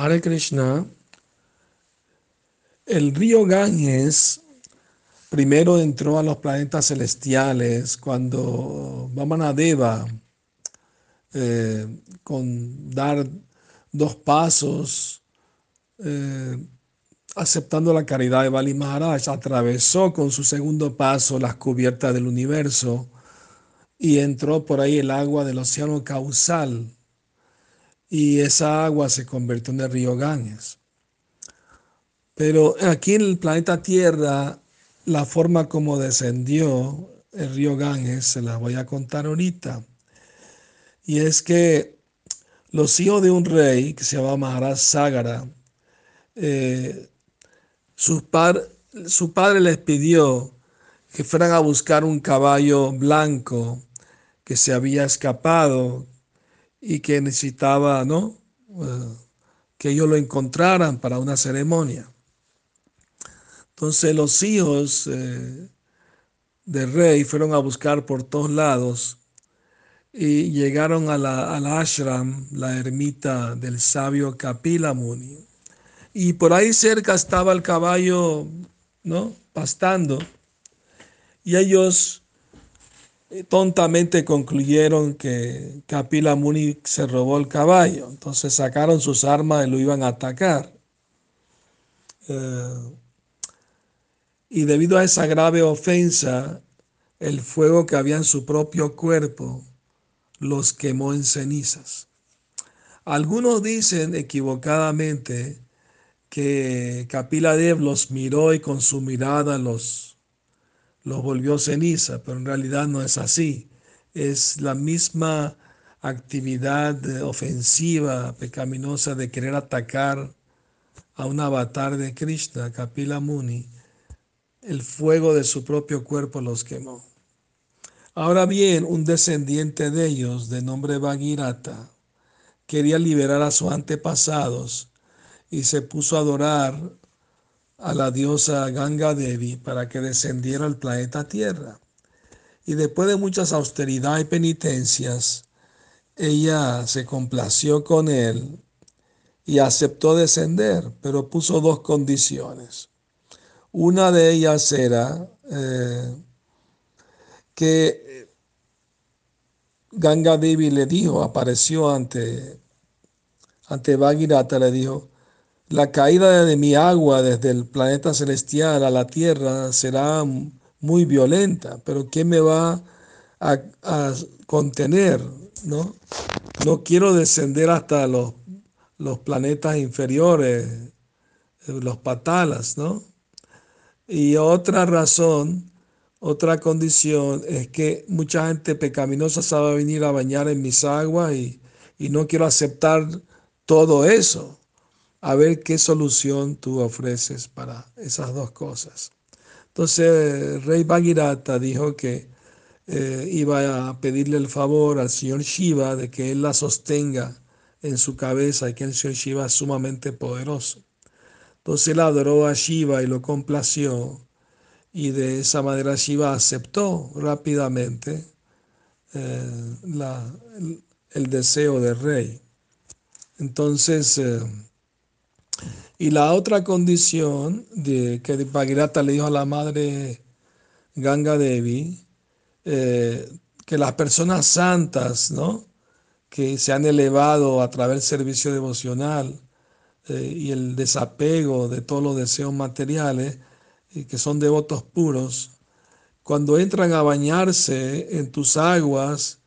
Hare Krishna, el río Ganges primero entró a los planetas celestiales cuando Vamanadeva, eh, con dar dos pasos, eh, aceptando la caridad de Bali Maharaj, atravesó con su segundo paso las cubiertas del universo y entró por ahí el agua del océano causal y esa agua se convirtió en el río Ganges. Pero aquí en el planeta Tierra, la forma como descendió el río Ganges, se la voy a contar ahorita. Y es que los hijos de un rey que se llamaba Maharaj Sagara, eh, su, su padre les pidió que fueran a buscar un caballo blanco que se había escapado, y que necesitaba, ¿no? Eh, que ellos lo encontraran para una ceremonia. Entonces los hijos eh, del rey fueron a buscar por todos lados y llegaron a la, al ashram, la ermita del sabio Kapila Muni. Y por ahí cerca estaba el caballo, ¿no? Pastando. Y ellos tontamente concluyeron que Kapila Muni se robó el caballo. Entonces sacaron sus armas y lo iban a atacar. Eh, y debido a esa grave ofensa, el fuego que había en su propio cuerpo los quemó en cenizas. Algunos dicen equivocadamente que Kapila Dev los miró y con su mirada los los volvió ceniza, pero en realidad no es así. Es la misma actividad ofensiva, pecaminosa de querer atacar a un avatar de Krishna, Kapila Muni. El fuego de su propio cuerpo los quemó. Ahora bien, un descendiente de ellos, de nombre Bhagirata, quería liberar a sus antepasados y se puso a adorar a la diosa Ganga Devi para que descendiera al planeta Tierra. Y después de muchas austeridad y penitencias, ella se complació con él y aceptó descender, pero puso dos condiciones. Una de ellas era eh, que Ganga Devi le dijo, apareció ante, ante Bhagirata, le dijo, la caída de mi agua desde el planeta celestial a la Tierra será muy violenta, pero ¿quién me va a, contener? ¿no? no quiero descender hasta los, planetas inferiores, los patalas, ¿no? Y otra razón, otra condición es que mucha gente pecaminosa sabe venir a bañar en mis aguas y no quiero aceptar todo eso a ver qué solución tú ofreces para esas dos cosas. Entonces, Rey Bhagirata dijo que eh, iba a pedirle el favor al señor Shiva de que él la sostenga en su cabeza y que el señor Shiva es sumamente poderoso. Entonces él adoró a Shiva y lo complació y de esa manera Shiva aceptó rápidamente eh, el, deseo del rey. Entonces, eh, y la otra condición de que Bhagirata le dijo a la madre Ganga Devi, eh, que las personas santas, ¿no? que se han elevado a través del servicio devocional eh, y el desapego de todos los deseos materiales, y que son devotos puros, cuando entran a bañarse en tus aguas,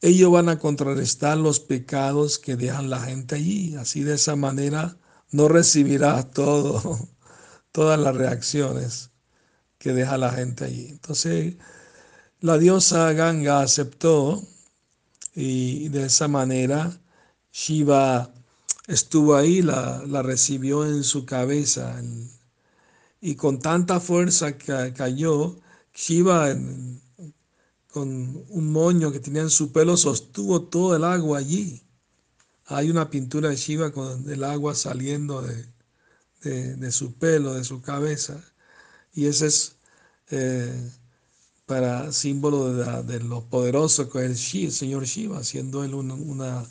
ellos van a contrarrestar los pecados que dejan la gente allí. Así de esa manera no recibirás todo, todas las reacciones que deja la gente allí. Entonces, la diosa Ganga aceptó y de esa manera Shiva estuvo ahí, la, la recibió en su cabeza y con tanta fuerza que cayó, Shiva con un moño que tenía en su pelo sostuvo todo el agua allí. Hay una pintura de Shiva con el agua saliendo de, su pelo, de su cabeza. Y ese es eh, para símbolo de, lo poderoso que es el, señor Shiva, siendo él una,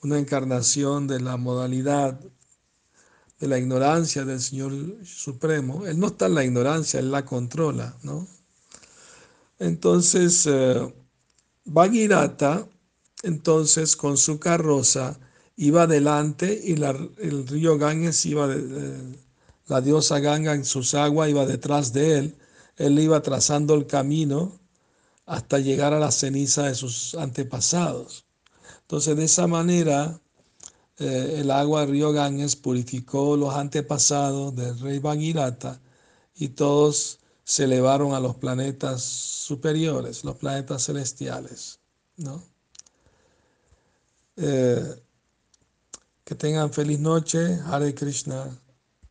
una, encarnación de la modalidad de la ignorancia del Señor Supremo. Él no está en la ignorancia, Él la controla, ¿no? Entonces, eh, entonces con su carroza, iba adelante y el río Ganges iba, de, la diosa Ganga en sus aguas iba detrás de él. Él iba trazando el camino hasta llegar a la ceniza de sus antepasados. Entonces, de esa manera, eh, el agua del río Ganges purificó los antepasados del rey Bhagirata y todos se elevaron a los planetas superiores, los planetas celestiales. ¿no? Eh, que tengan feliz noche, Hare Krishna.